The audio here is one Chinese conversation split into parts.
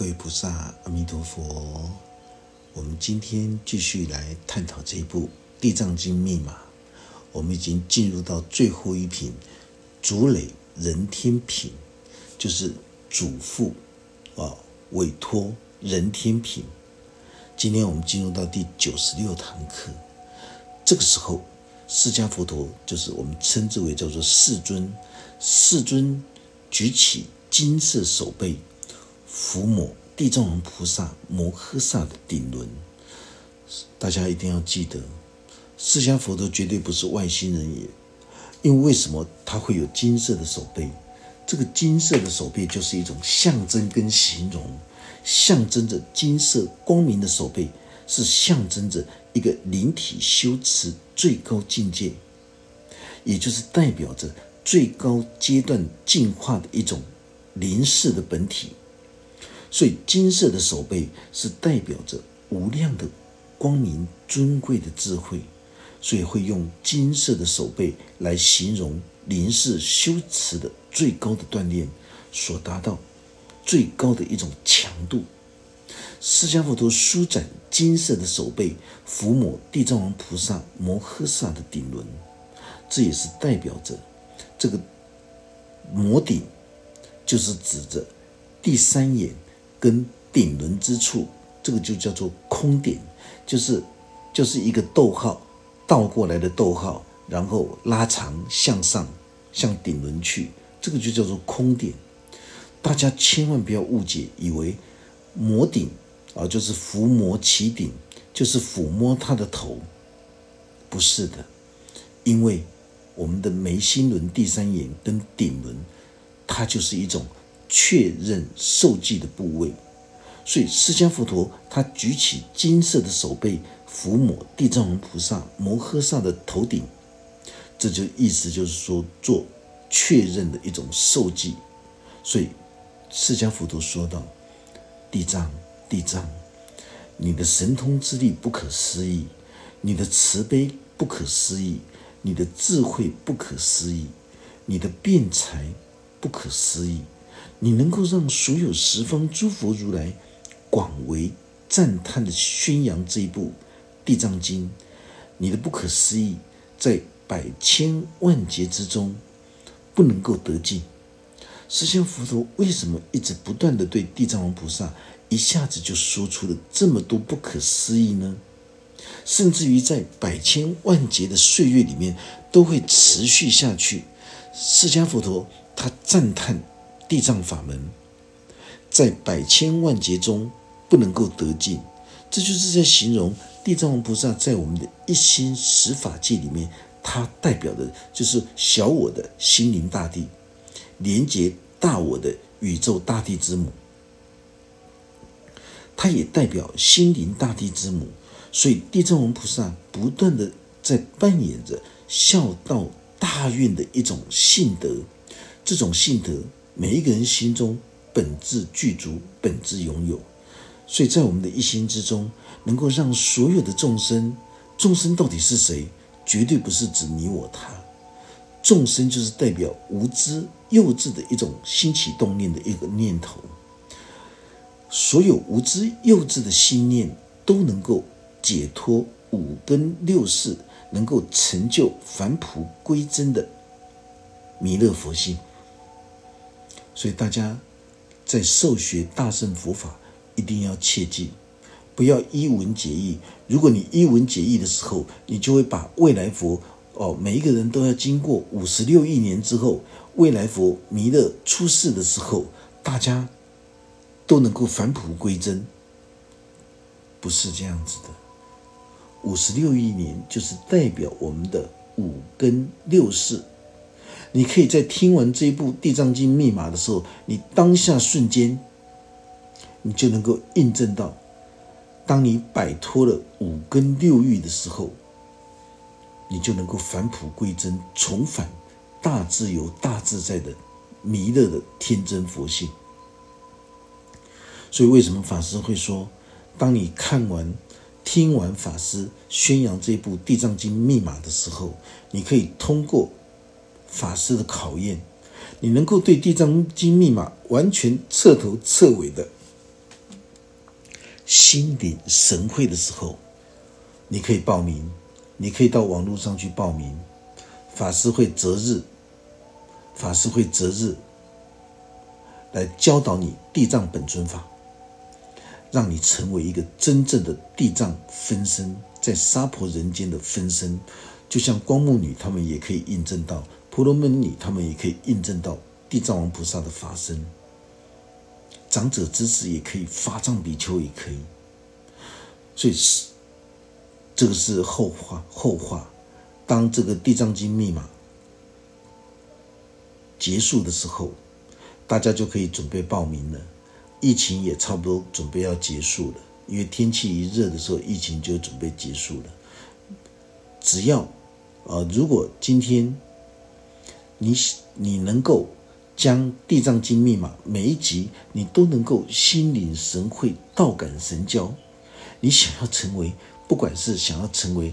各位菩萨，阿弥陀佛。我们今天继续来探讨这一部《地藏经》密码。我们已经进入到最后一品——主累人天品，就是主父啊委托人天品。今天我们进入到第九十六堂课。这个时候，释迦佛陀就是我们称之为叫做世尊，世尊举起金色手背。抚摸地藏王菩萨摩诃萨的顶轮，大家一定要记得，释迦佛陀绝对不是外星人也。因为为什么他会有金色的手背？这个金色的手背就是一种象征跟形容，象征着金色光明的手背，是象征着一个灵体修持最高境界，也就是代表着最高阶段进化的一种灵视的本体。所以，金色的手背是代表着无量的光明、尊贵的智慧，所以会用金色的手背来形容灵视修持的最高的锻炼所达到最高的一种强度。释迦佛陀舒展金色的手背，抚摸地藏王菩萨摩诃萨的顶轮，这也是代表着这个摩顶，就是指着第三眼。跟顶轮之处，这个就叫做空顶，就是就是一个逗号倒过来的逗号，然后拉长向上向顶轮去，这个就叫做空顶。大家千万不要误解，以为摩顶啊就是伏魔起顶，就是抚摸他的头，不是的，因为我们的眉心轮、第三眼跟顶轮，它就是一种。确认受记的部位，所以释迦佛陀他举起金色的手背抚摸地藏王菩萨摩诃萨的头顶，这就意思就是说做确认的一种受记。所以释迦佛陀说道：“地藏，地藏，你的神通之力不可思议，你的慈悲不可思议，你的智慧不可思议，你的辩才不可思议。”你能够让所有十方诸佛如来广为赞叹的宣扬这一部《地藏经》，你的不可思议在百千万劫之中不能够得尽。释迦佛陀为什么一直不断的对地藏王菩萨一下子就说出了这么多不可思议呢？甚至于在百千万劫的岁月里面都会持续下去。释迦佛陀他赞叹。地藏法门在百千万劫中不能够得尽，这就是在形容地藏王菩萨在我们的一心十法界里面，它代表的就是小我的心灵大地，连接大我的宇宙大地之母。它也代表心灵大地之母，所以地藏王菩萨不断的在扮演着孝道大运的一种性德，这种性德。每一个人心中本质具足，本质拥有，所以在我们的一心之中，能够让所有的众生，众生到底是谁？绝对不是指你我他，众生就是代表无知幼稚的一种兴起动念的一个念头。所有无知幼稚的心念都能够解脱五根六识，能够成就返璞归真的弥勒佛性。所以大家在受学大乘佛法，一定要切记，不要一文解义。如果你一文解义的时候，你就会把未来佛哦，每一个人都要经过五十六亿年之后，未来佛弥勒出世的时候，大家都能够返璞归真，不是这样子的。五十六亿年就是代表我们的五根六识。你可以在听完这一部《地藏经》密码的时候，你当下瞬间，你就能够印证到，当你摆脱了五根六欲的时候，你就能够返璞归真，重返大自由、大自在的弥勒的天真佛性。所以，为什么法师会说，当你看完、听完法师宣扬这部《地藏经》密码的时候，你可以通过。法师的考验，你能够对《地藏经》密码完全彻头彻尾的心领神会的时候，你可以报名，你可以到网络上去报名。法师会择日，法师会择日来教导你地藏本尊法，让你成为一个真正的地藏分身，在娑婆人间的分身。就像光目女他们也可以印证到，婆罗门女他们也可以印证到地藏王菩萨的法身。长者之子也可以，发藏比丘也可以，所以是这个是后话。后话，当这个地藏经密码结束的时候，大家就可以准备报名了。疫情也差不多准备要结束了，因为天气一热的时候，疫情就准备结束了。只要呃，如果今天你你能够。将《地藏经》密码每一集，你都能够心领神会、道感神交。你想要成为，不管是想要成为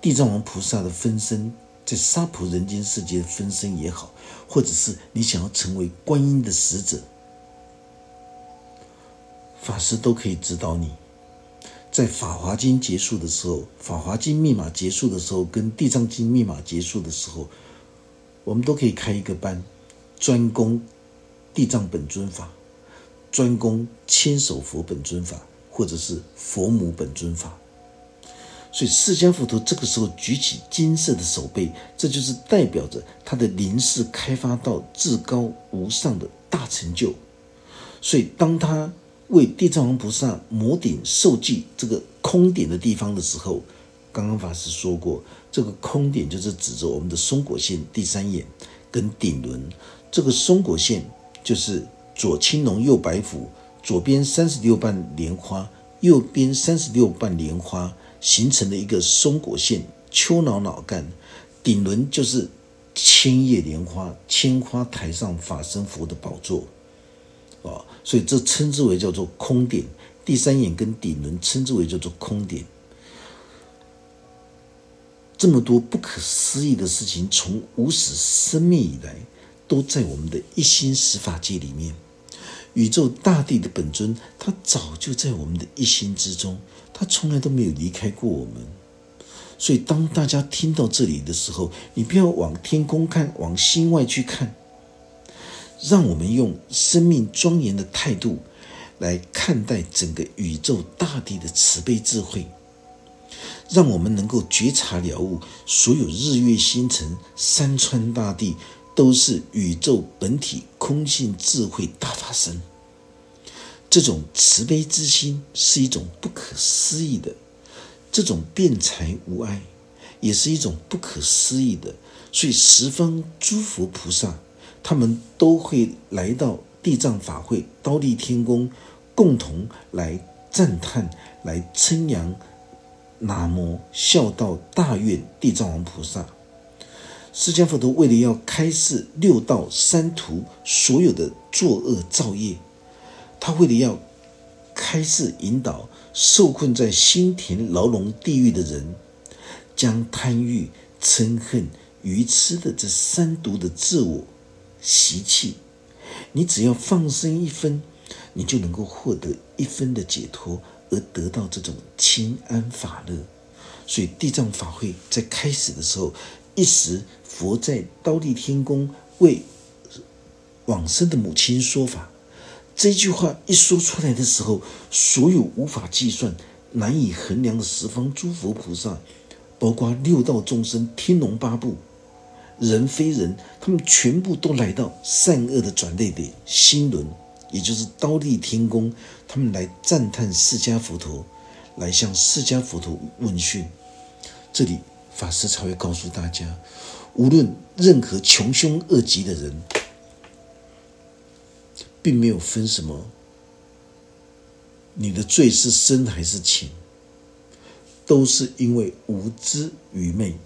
地藏王菩萨的分身，在娑婆人间世界的分身也好，或者是你想要成为观音的使者，法师都可以指导你。在《法华经》结束的时候，《法华经》密码结束的时候，跟《地藏经》密码结束的时候。我们都可以开一个班，专攻地藏本尊法，专攻千手佛本尊法，或者是佛母本尊法。所以释迦佛陀这个时候举起金色的手背，这就是代表着他的灵视开发到至高无上的大成就。所以当他为地藏王菩萨摩顶受记这个空点的地方的时候，刚刚法师说过，这个空点就是指着我们的松果线第三眼跟顶轮。这个松果线就是左青龙右白虎，左边三十六瓣莲花，右边三十六瓣莲花形成的一个松果线。丘脑脑干顶轮就是千叶莲花，千花台上法身佛的宝座。啊，所以这称之为叫做空点。第三眼跟顶轮称之为叫做空点。这么多不可思议的事情，从无始生命以来，都在我们的一心十法界里面。宇宙大地的本尊，他早就在我们的一心之中，他从来都没有离开过我们。所以，当大家听到这里的时候，你不要往天空看，往心外去看，让我们用生命庄严的态度来看待整个宇宙大地的慈悲智慧。让我们能够觉察了悟，所有日月星辰、山川大地，都是宇宙本体空性智慧大法身。这种慈悲之心是一种不可思议的，这种辩才无碍，也是一种不可思议的。所以十方诸佛菩萨，他们都会来到地藏法会、刀立天宫，共同来赞叹、来称扬。南无孝道大愿地藏王菩萨，释迦佛陀为了要开示六道三途所有的作恶造业，他为了要开示引导受困在心田牢笼地狱的人，将贪欲、嗔恨、愚痴的这三毒的自我习气，你只要放生一分，你就能够获得一分的解脱。而得到这种清安法乐，所以地藏法会在开始的时候，一时佛在刀立天宫为往生的母亲说法。这句话一说出来的时候，所有无法计算、难以衡量的十方诸佛菩萨，包括六道众生、天龙八部、人非人，他们全部都来到善恶的转捩点心轮。也就是刀立天宫，他们来赞叹释迦佛陀，来向释迦佛陀问讯。这里法师才会告诉大家，无论任何穷凶恶极的人，并没有分什么，你的罪是深还是浅，都是因为无知愚昧。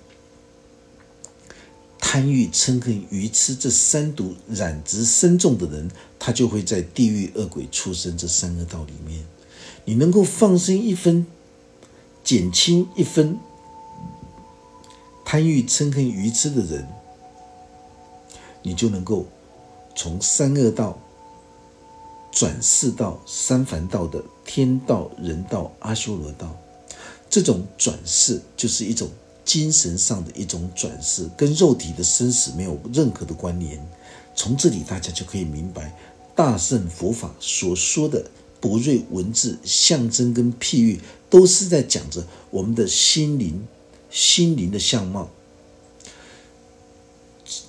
贪欲、嗔恨、愚痴这三毒染质深重的人，他就会在地狱、恶鬼、畜生这三个道里面。你能够放生一分，减轻一分贪欲、嗔恨、愚痴的人，你就能够从三恶道转世到三凡道的天道、人道、阿修罗道。这种转世就是一种精神上的一种转世，跟肉体的生死没有任何的关联。从这里大家就可以明白，大圣佛法所说的博瑞文字、象征跟譬喻，都是在讲着我们的心灵、心灵的相貌。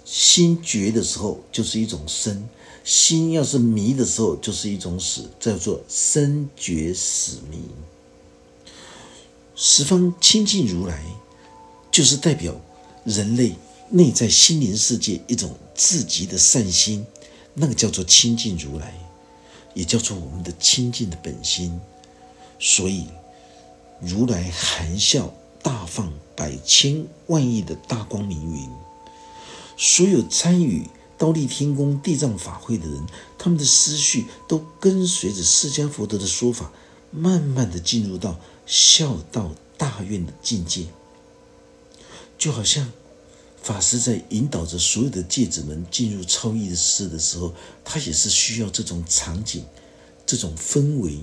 心觉的时候就是一种生，心要是迷的时候就是一种死，叫做生觉死迷。十方清净如来，就是代表人类内在心灵世界一种至极的善心，那个叫做清净如来，也叫做我们的清净的本心。所以，如来含笑大放百千万亿的大光明云，所有参与刀立天宫地藏法会的人，他们的思绪都跟随着释迦佛陀的说法，慢慢的进入到。孝道大愿的境界，就好像法师在引导着所有的戒子们进入超意识的时候，他也是需要这种场景、这种氛围。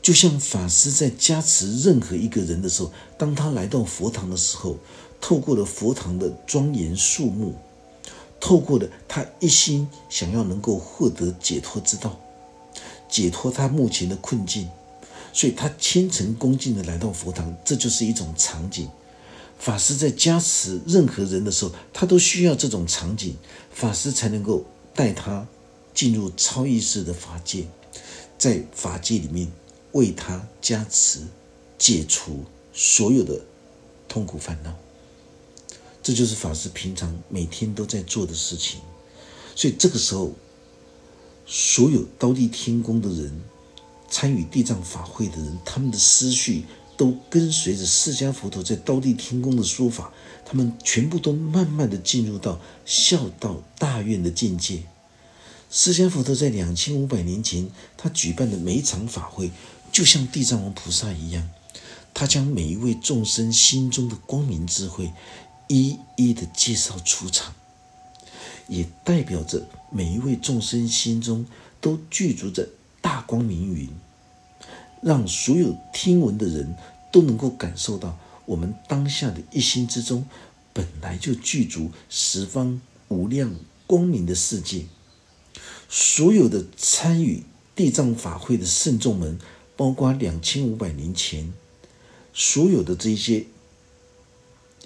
就像法师在加持任何一个人的时候，当他来到佛堂的时候，透过了佛堂的庄严肃穆，透过了他一心想要能够获得解脱之道，解脱他目前的困境。所以他虔诚恭敬的来到佛堂，这就是一种场景。法师在加持任何人的时候，他都需要这种场景，法师才能够带他进入超意识的法界，在法界里面为他加持，解除所有的痛苦烦恼。这就是法师平常每天都在做的事情。所以这个时候，所有刀地天宫的人。参与地藏法会的人，他们的思绪都跟随着释迦佛陀在刀地天宫的说法，他们全部都慢慢的进入到孝道大愿的境界。释迦佛陀在两千五百年前，他举办的每一场法会，就像地藏王菩萨一样，他将每一位众生心中的光明智慧，一一的介绍出场，也代表着每一位众生心中都具足着。大光明云，让所有听闻的人都能够感受到，我们当下的一心之中，本来就具足十方无量光明的世界。所有的参与地藏法会的圣众们，包括两千五百年前所有的这些，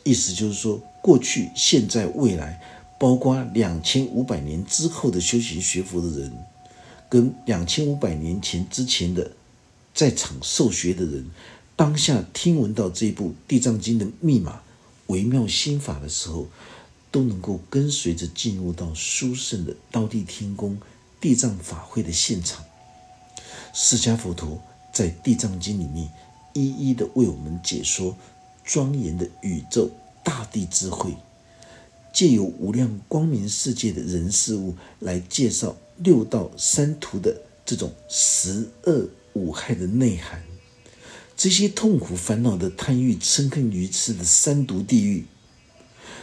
意思就是说，过去、现在、未来，包括两千五百年之后的修行学佛的人。跟两千五百年前之前的在场受学的人，当下听闻到这部《地藏经》的密码、微妙心法的时候，都能够跟随着进入到殊胜的道地天宫地藏法会的现场。释迦佛陀在《地藏经》里面一一的为我们解说庄严的宇宙大地智慧，借由无量光明世界的人事物来介绍。六道三途的这种十二五害的内涵，这些痛苦烦恼的贪欲嗔恨愚痴的三毒地狱，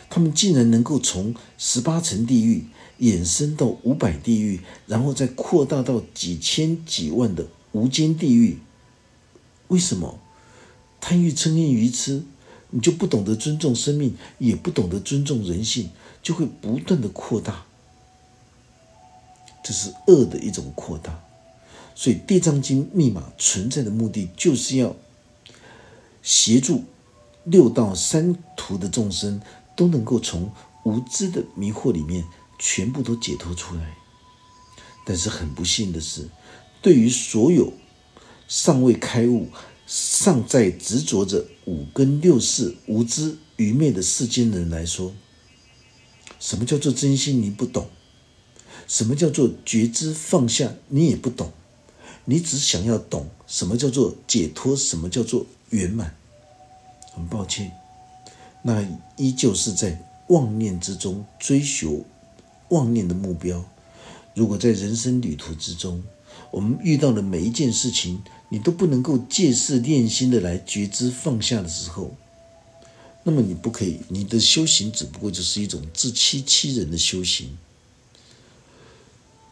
他们竟然能够从十八层地狱衍生到五百地狱，然后再扩大到几千几万的无间地狱。为什么贪欲嗔恨愚痴，你就不懂得尊重生命，也不懂得尊重人性，就会不断的扩大。这是恶的一种扩大，所以《地藏经》密码存在的目的，就是要协助六道三途的众生都能够从无知的迷惑里面全部都解脱出来。但是很不幸的是，对于所有尚未开悟、尚在执着着五根六识、无知愚昧的世间人来说，什么叫做真心？你不懂。什么叫做觉知放下？你也不懂，你只想要懂什么叫做解脱，什么叫做圆满。很抱歉，那依旧是在妄念之中追求妄念的目标。如果在人生旅途之中，我们遇到的每一件事情，你都不能够借势练心的来觉知放下的时候，那么你不可以，你的修行只不过就是一种自欺欺人的修行。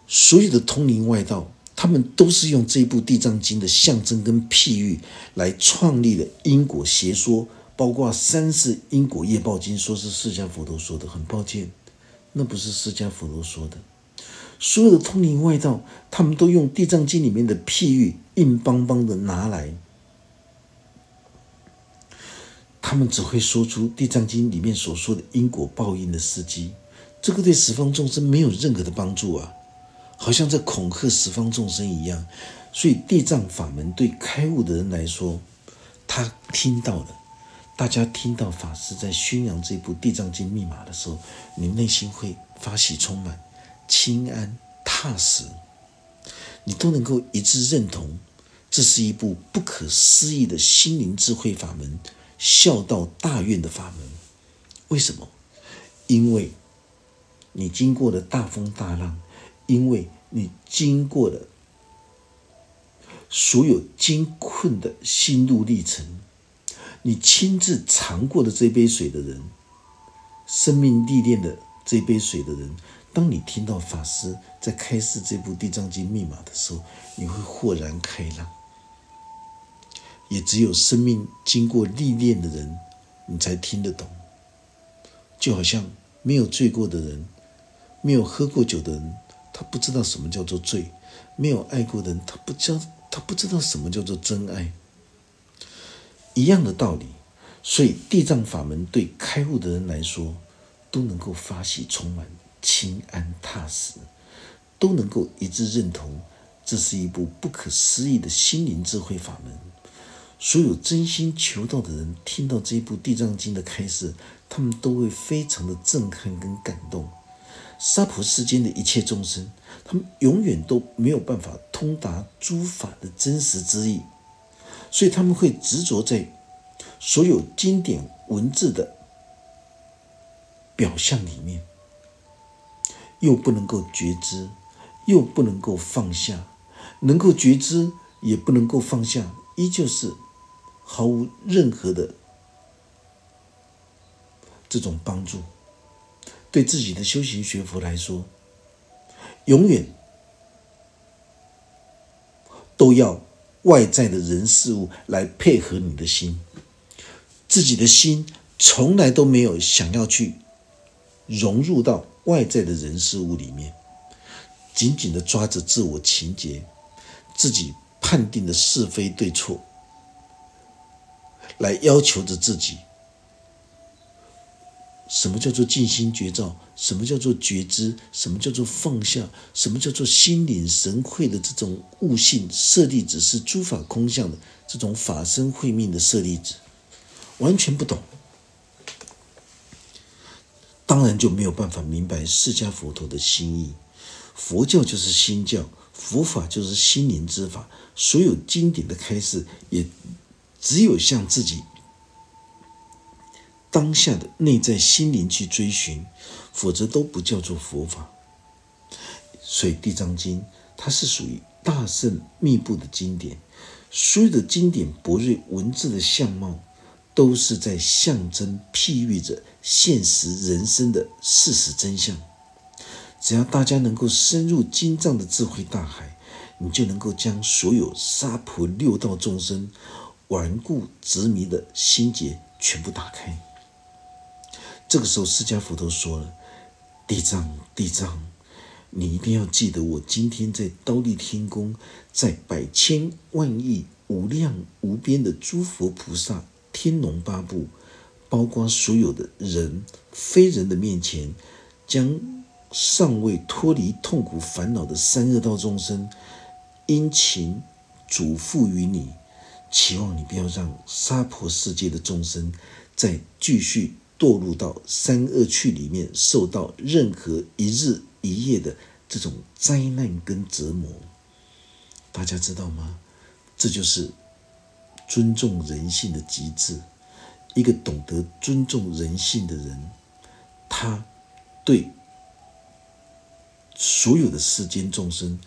所有的通灵外道他们都是用这部《地藏经》的象征跟譬喻来创立了因果邪说，包括三世因果业报经，说是释迦佛陀说的。很抱歉，那不是释迦佛陀说的。所有的通灵外道，他们都用《地藏经》里面的譬喻，硬邦邦的拿来，他们只会说出《地藏经》里面所说的因果报应的事迹，这个对十方众生没有任何的帮助啊，好像在恐吓十方众生一样。所以地藏法门对开悟的人来说，他听到了，大家听到法师在宣扬这部《地藏经》密码的时候，你内心会发喜充满。清安踏实，你都能够一致认同，这是一部不可思议的心灵智慧法门，孝道大愿的法门。为什么？因为你经过了大风大浪，因为你经过了所有艰困的心路历程，你亲自尝过的这杯水的人，生命历练的这杯水的人。当你听到法师在开示这部《地藏经》密码的时候，你会豁然开朗。也只有生命经过历练的人，你才听得懂。就好像没有醉过的人，没有喝过酒的人，他不知道什么叫做罪；没有爱过的人，他不知他不知道什么叫做真爱。一样的道理，所以地藏法门对开悟的人来说，都能够发喜充满。清安踏实，都能够一致认同，这是一部不可思议的心灵智慧法门。所有真心求道的人，听到这一部《地藏经》的开示，他们都会非常的震撼跟感动。娑婆世间的一切众生，他们永远都没有办法通达诸法的真实之意，所以他们会执着在所有经典文字的表象里面。又不能够觉知，又不能够放下，能够觉知也不能够放下，依旧是毫无任何的这种帮助。对自己的修行学佛来说，永远都要外在的人事物来配合你的心，自己的心从来都没有想要去融入到。外在的人事物里面，紧紧的抓着自我情结，自己判定的是非对错，来要求着自己。什么叫做静心觉照？什么叫做觉知？什么叫做放下？什么叫做心领神会的这种悟性？舍利子是诸法空相的这种法身慧命的舍利子，完全不懂。当然就没有办法明白释迦佛陀的心意。佛教就是心教，佛法就是心灵之法。所有经典的开示，也只有向自己当下的内在心灵去追寻，否则都不叫做佛法。所以《地藏经》它是属于大圣密布的经典，所有的经典博瑞文字的相貌。都是在象征、譬喻着现实人生的事实真相。只要大家能够深入经藏的智慧大海，你就能够将所有沙婆六道众生顽固执迷的心结全部打开。这个时候，释迦佛陀说了：“地藏，地藏，你一定要记得，我今天在刀立天宫，在百千万亿无量无边的诸佛菩萨。”天龙八部，包括所有的人、非人的面前，将尚未脱离痛苦烦恼的三恶道众生，殷勤嘱咐于你，期望你不要让娑婆世界的众生再继续堕入到三恶趣里面，受到任何一日一夜的这种灾难跟折磨。大家知道吗？这就是。尊重人性的极致，一个懂得尊重人性的人，他对所有的世间众生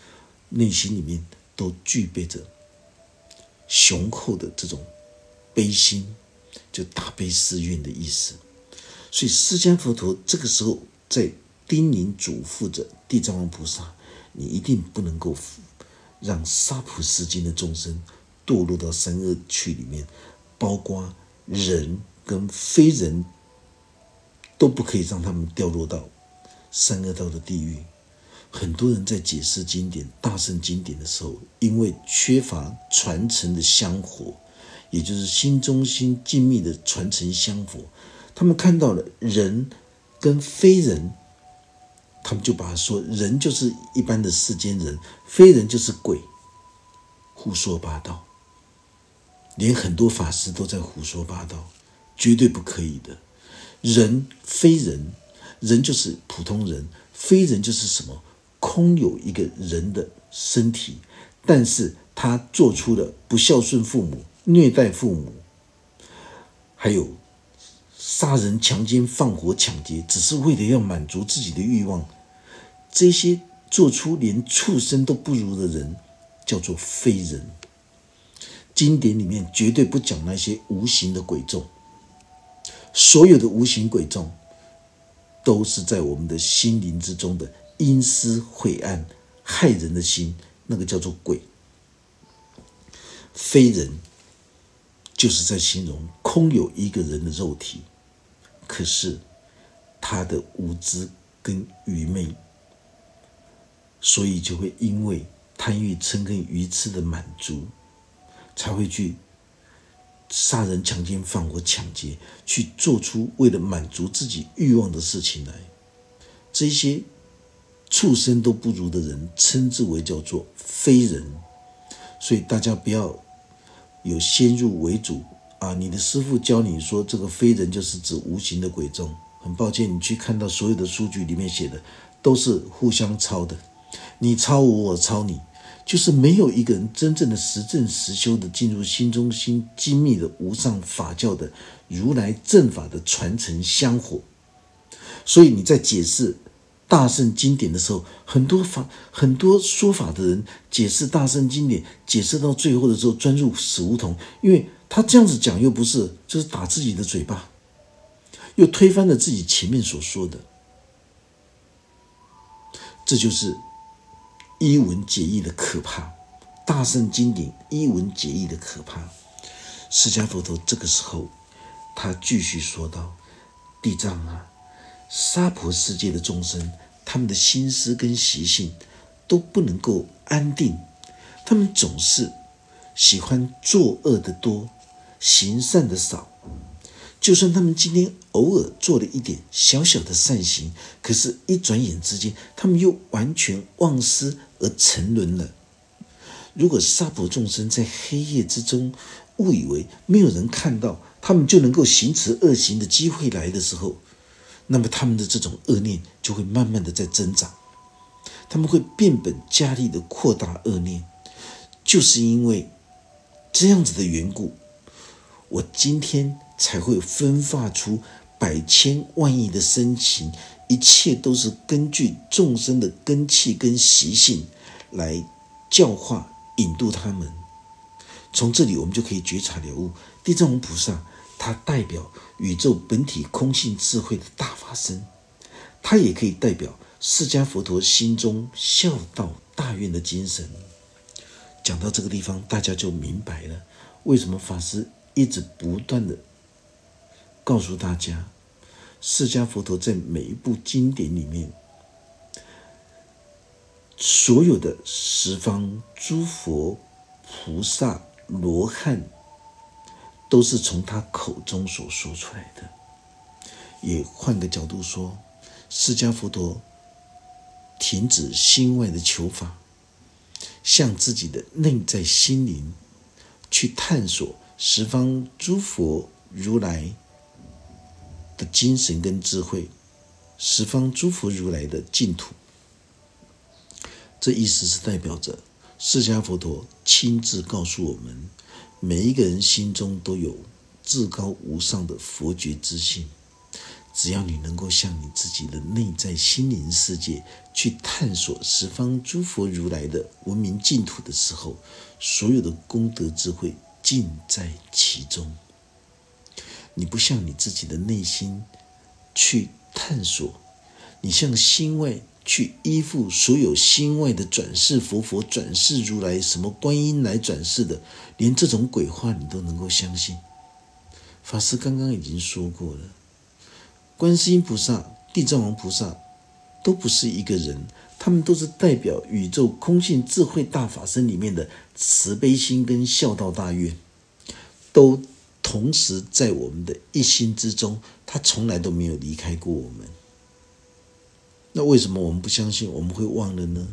内心里面都具备着雄厚的这种悲心，就大悲思愿的意思。所以释迦佛陀这个时候在叮咛嘱咐着地藏王菩萨：你一定不能够让沙普世间的众生堕落到三恶趣里面，包括人跟非人都不可以让他们掉落到三恶道的地狱。很多人在解释经典、大圣经典的时候，因为缺乏传承的香火，也就是心中心静谧的传承香火，他们看到了人跟非人，他们就把他说人就是一般的世间人，非人就是鬼，胡说八道。连很多法师都在胡说八道，绝对不可以的。人非人，人就是普通人，非人就是什么？空有一个人的身体，但是他做出了不孝顺父母、虐待父母，还有杀人、强奸、放火、抢劫，只是为了要满足自己的欲望。这些做出连畜生都不如的人，叫做非人。经典里面绝对不讲那些无形的鬼众，所有的无形鬼众，都是在我们的心灵之中的。阴私晦暗、害人的心，那个叫做鬼。非人，就是在形容空有一个人的肉体，可是他的无知跟愚昧，所以就会因为贪欲、嗔跟愚痴的满足，才会去杀人、强奸、放火、抢劫，去做出为了满足自己欲望的事情来。这些。畜生都不如的人，称之为叫做非人，所以大家不要有先入为主啊！你的师傅教你说这个非人就是指无形的鬼众，很抱歉，你去看到所有的数据里面写的都是互相抄的，你抄我，我抄你，就是没有一个人真正的实证实修的进入心中心精密的无上法教的如来正法的传承香火，所以你在解释。大圣经典的时候，很多法、很多说法的人解释大圣经典，解释到最后的时候钻入死胡同，因为他这样子讲又不是，就是打自己的嘴巴，又推翻了自己前面所说的，这就是一文解义的可怕。大圣经典一文解义的可怕。释迦佛陀这个时候，他继续说道：“地藏啊。”娑婆世界的众生，他们的心思跟习性都不能够安定，他们总是喜欢作恶的多，行善的少。就算他们今天偶尔做了一点小小的善行，可是，一转眼之间，他们又完全忘失而沉沦了。如果娑婆众生在黑夜之中误以为没有人看到，他们就能够行持恶行的机会来的时候，那么他们的这种恶念就会慢慢的在增长，他们会变本加厉的扩大恶念，就是因为这样子的缘故，我今天才会分化出百千万亿的深情，一切都是根据众生的根气跟习性来教化引渡他们。从这里我们就可以觉察了悟地藏王菩萨。它代表宇宙本体空性智慧的大法身，它也可以代表释迦佛陀心中孝道大愿的精神。讲到这个地方，大家就明白了为什么法师一直不断的告诉大家，释迦佛陀在每一部经典里面，所有的十方诸佛菩萨罗汉。都是从他口中所说出来的。也换个角度说，释迦佛陀停止心外的求法，向自己的内在心灵去探索十方诸佛如来的精神跟智慧，十方诸佛如来的净土。这意思是代表着释迦佛陀亲自告诉我们。每一个人心中都有至高无上的佛觉之心，只要你能够向你自己的内在心灵世界去探索十方诸佛如来的文明净土的时候，所有的功德智慧尽在其中。你不向你自己的内心去探索，你向心外去依附所有心外的转世佛佛、转世如来、什么观音来转世的，连这种鬼话你都能够相信。法师刚刚已经说过了，观世音菩萨、地藏王菩萨都不是一个人，他们都是代表宇宙空性智慧大法身里面的慈悲心跟孝道大愿，都同时在我们的一心之中，他从来都没有离开过我们。那为什么我们不相信？我们会忘了呢？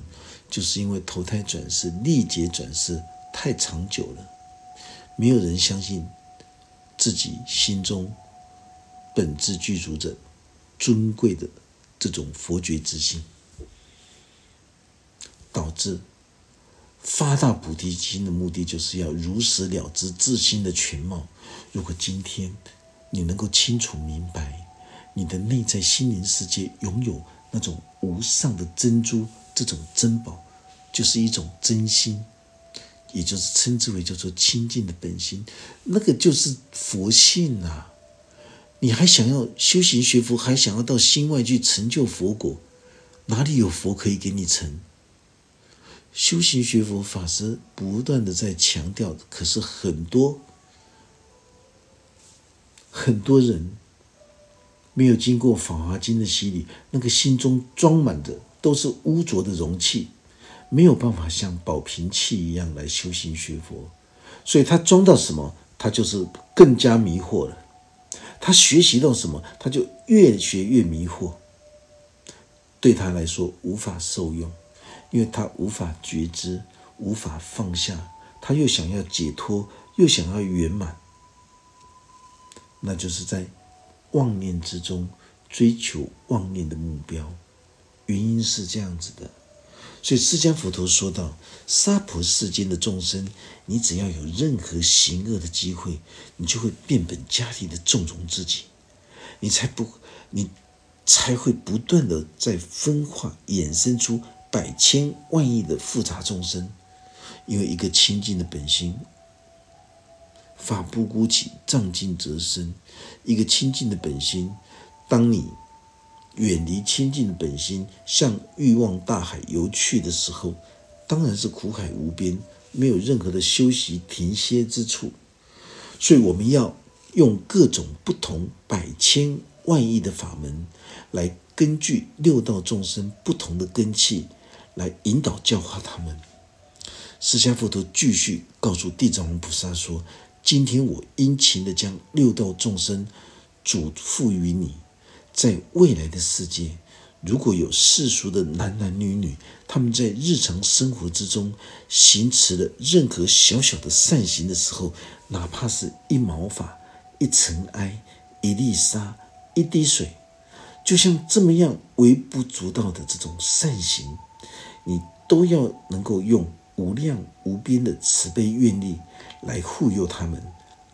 就是因为投胎转世、历劫转世太长久了，没有人相信自己心中本质具足着尊贵的这种佛觉之心，导致发大菩提心的目的就是要如实了知自心的全貌。如果今天你能够清楚明白，你的内在心灵世界拥有。那种无上的珍珠，这种珍宝，就是一种真心，也就是称之为叫做清净的本心，那个就是佛性啊！你还想要修行学佛，还想要到心外去成就佛果，哪里有佛可以给你成？修行学佛法师不断的在强调，可是很多很多人。没有经过《法华经》的洗礼，那个心中装满的都是污浊的容器，没有办法像宝瓶器一样来修行学佛，所以他装到什么，他就是更加迷惑了。他学习到什么，他就越学越迷惑，对他来说无法受用，因为他无法觉知，无法放下，他又想要解脱，又想要圆满，那就是在。妄念之中追求妄念的目标，原因是这样子的。所以释迦佛陀说到：娑婆世间的众生，你只要有任何行恶的机会，你就会变本加厉的纵容自己，你才不，你才会不断的在分化衍生出百千万亿的复杂众生。因为一个清净的本心。法不孤起，藏尽则生。一个清净的本心，当你远离清净的本心，向欲望大海游去的时候，当然是苦海无边，没有任何的休息停歇之处。所以，我们要用各种不同百千万亿的法门，来根据六道众生不同的根器，来引导教化他们。释迦佛陀继续告诉地藏王菩萨说。今天我殷勤的将六道众生嘱咐于你，在未来的世界，如果有世俗的男男女女，他们在日常生活之中行持了任何小小的善行的时候，哪怕是一毛发、一尘埃、一粒沙、一滴水，就像这么样微不足道的这种善行，你都要能够用无量无边的慈悲愿力。来护佑他们，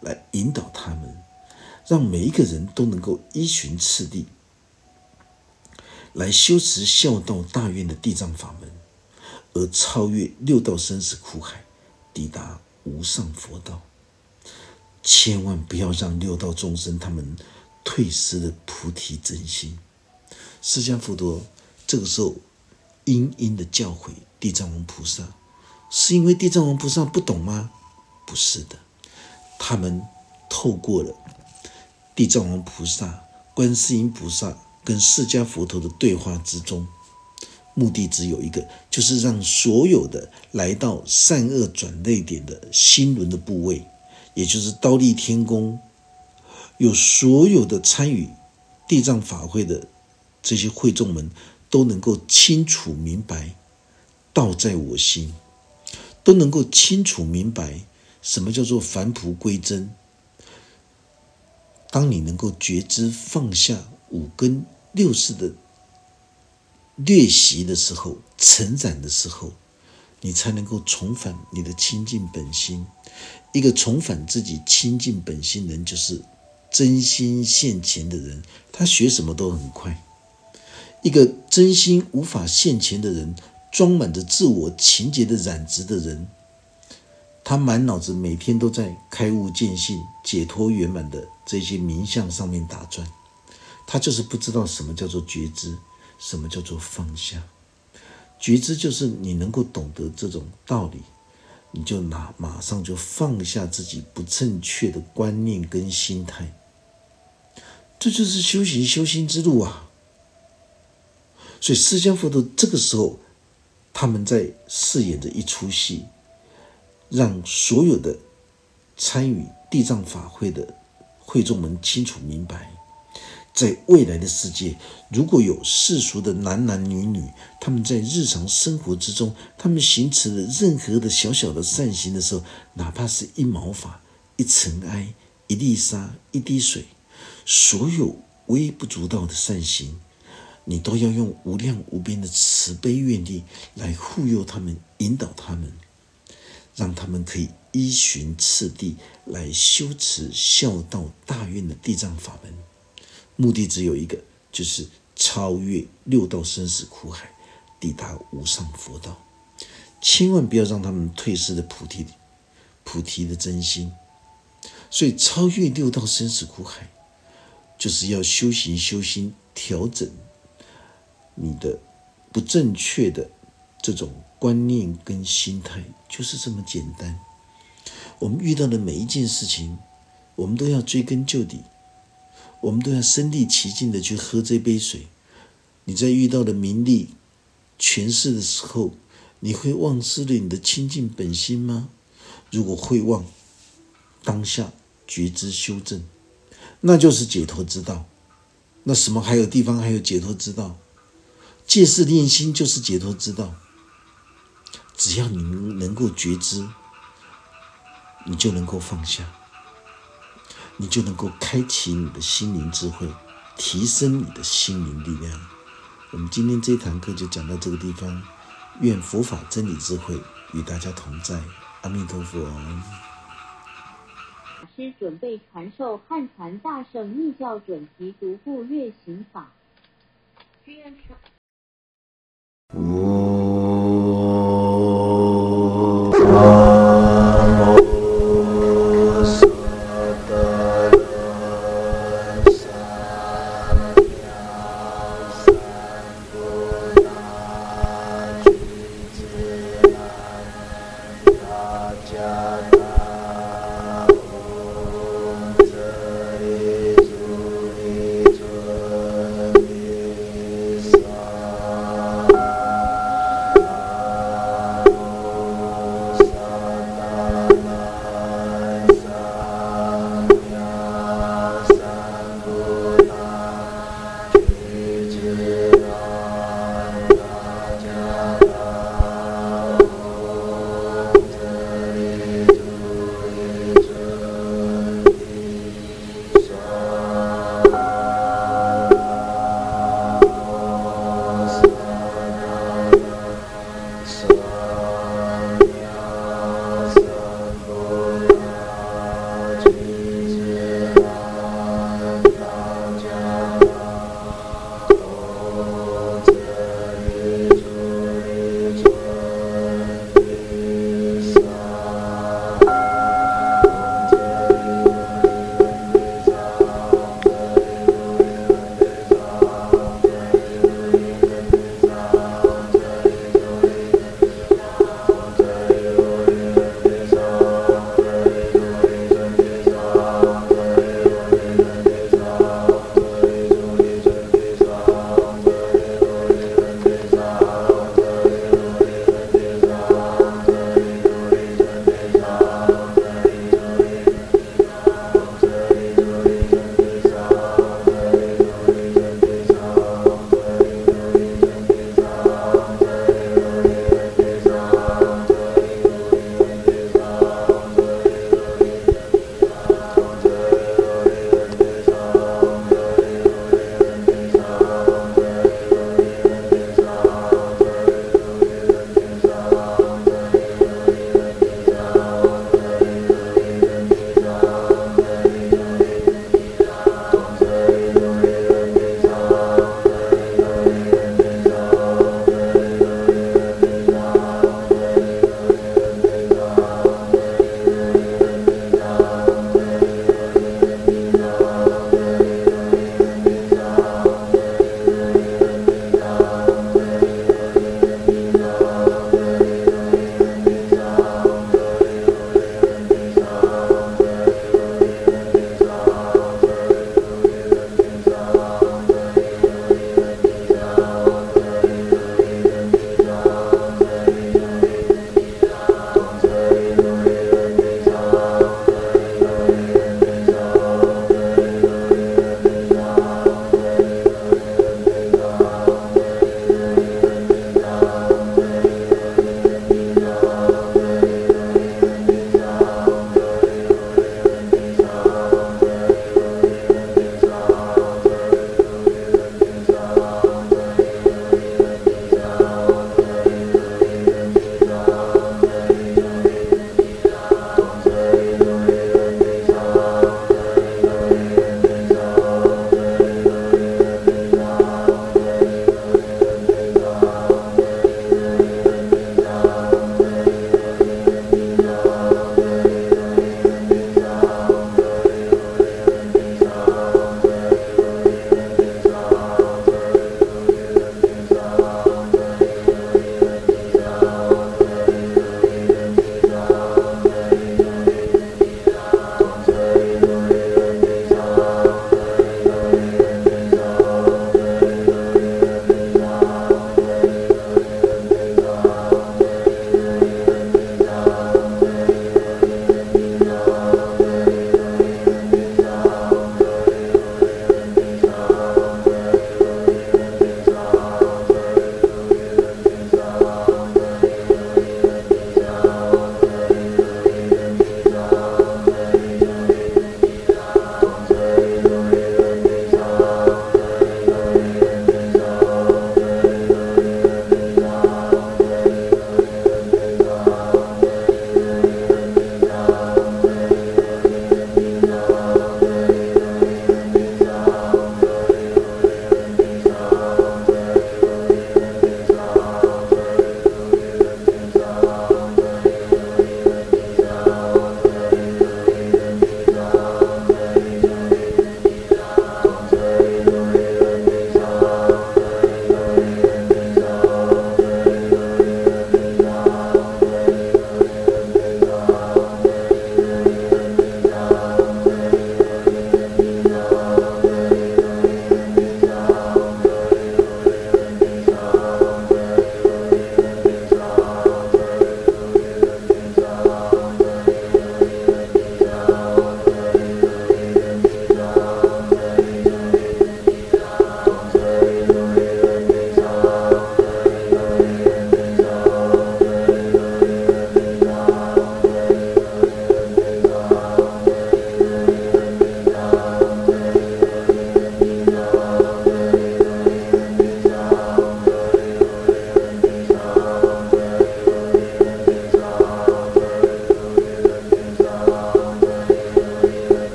来引导他们，让每一个人都能够依循次第，来修持孝道大愿的地藏法门，而超越六道生死苦海，抵达无上佛道。千万不要让六道众生他们退失了菩提真心。释迦佛陀这个时候殷殷的教诲地藏王菩萨，是因为地藏王菩萨不懂吗？不是的，他们透过了地藏王菩萨、观世音菩萨跟释迦佛陀的对话之中，目的只有一个，就是让所有的来到善恶转类点的心轮的部位，也就是刀立天宫，有所有的参与地藏法会的这些会众们，都能够清楚明白道在我心，都能够清楚明白。什么叫做返璞归真？当你能够觉知放下五根六识的练习的时候，成长的时候，你才能够重返你的清净本心。一个重返自己清净本心人，就是真心现前的人。他学什么都很快。一个真心无法现前的人，装满着自我情结的染质的人。他满脑子每天都在开悟见性、解脱圆满的这些名相上面打转，他就是不知道什么叫做觉知，什么叫做放下？觉知就是你能够懂得这种道理，你就拿马上就放下自己不正确的观念跟心态。这就是修行修心之路啊！所以释迦佛陀这个时候，他们在饰演着一出戏，让所有的参与地藏法会的会众们清楚明白。在未来的世界，如果有世俗的男男女女，他们在日常生活之中，他们行持的任何的小小的善行的时候，哪怕是一毛发、一尘埃、一粒沙、一滴水，所有微不足道的善行，你都要用无量无边的慈悲愿力来护佑他们、引导他们，让他们可以依循次第来修持孝道大愿的地藏法门。目的只有一个，就是超越六道生死苦海，抵达无上佛道。千万不要让他们退失的菩提，菩提的真心。所以，超越六道生死苦海，就是要修行修心，调整你的不正确的这种观念跟心态，就是这么简单。我们遇到的每一件事情，我们都要追根究底。我们都要身临其境的去喝这杯水。你在遇到的名利、权势的时候，你会忘失了你的清净本心吗？如果会忘，当下觉知修正，那就是解脱之道。那什么还有地方还有解脱之道？借势练心就是解脱之道。只要你能够觉知，你就能够放下。你就能够开启你的心灵智慧，提升你的心灵力量。我们今天这堂课就讲到这个地方。愿佛法真理智慧与大家同在。阿弥陀佛。师准备传授汉传大圣密教准提独步月行法。Ooh.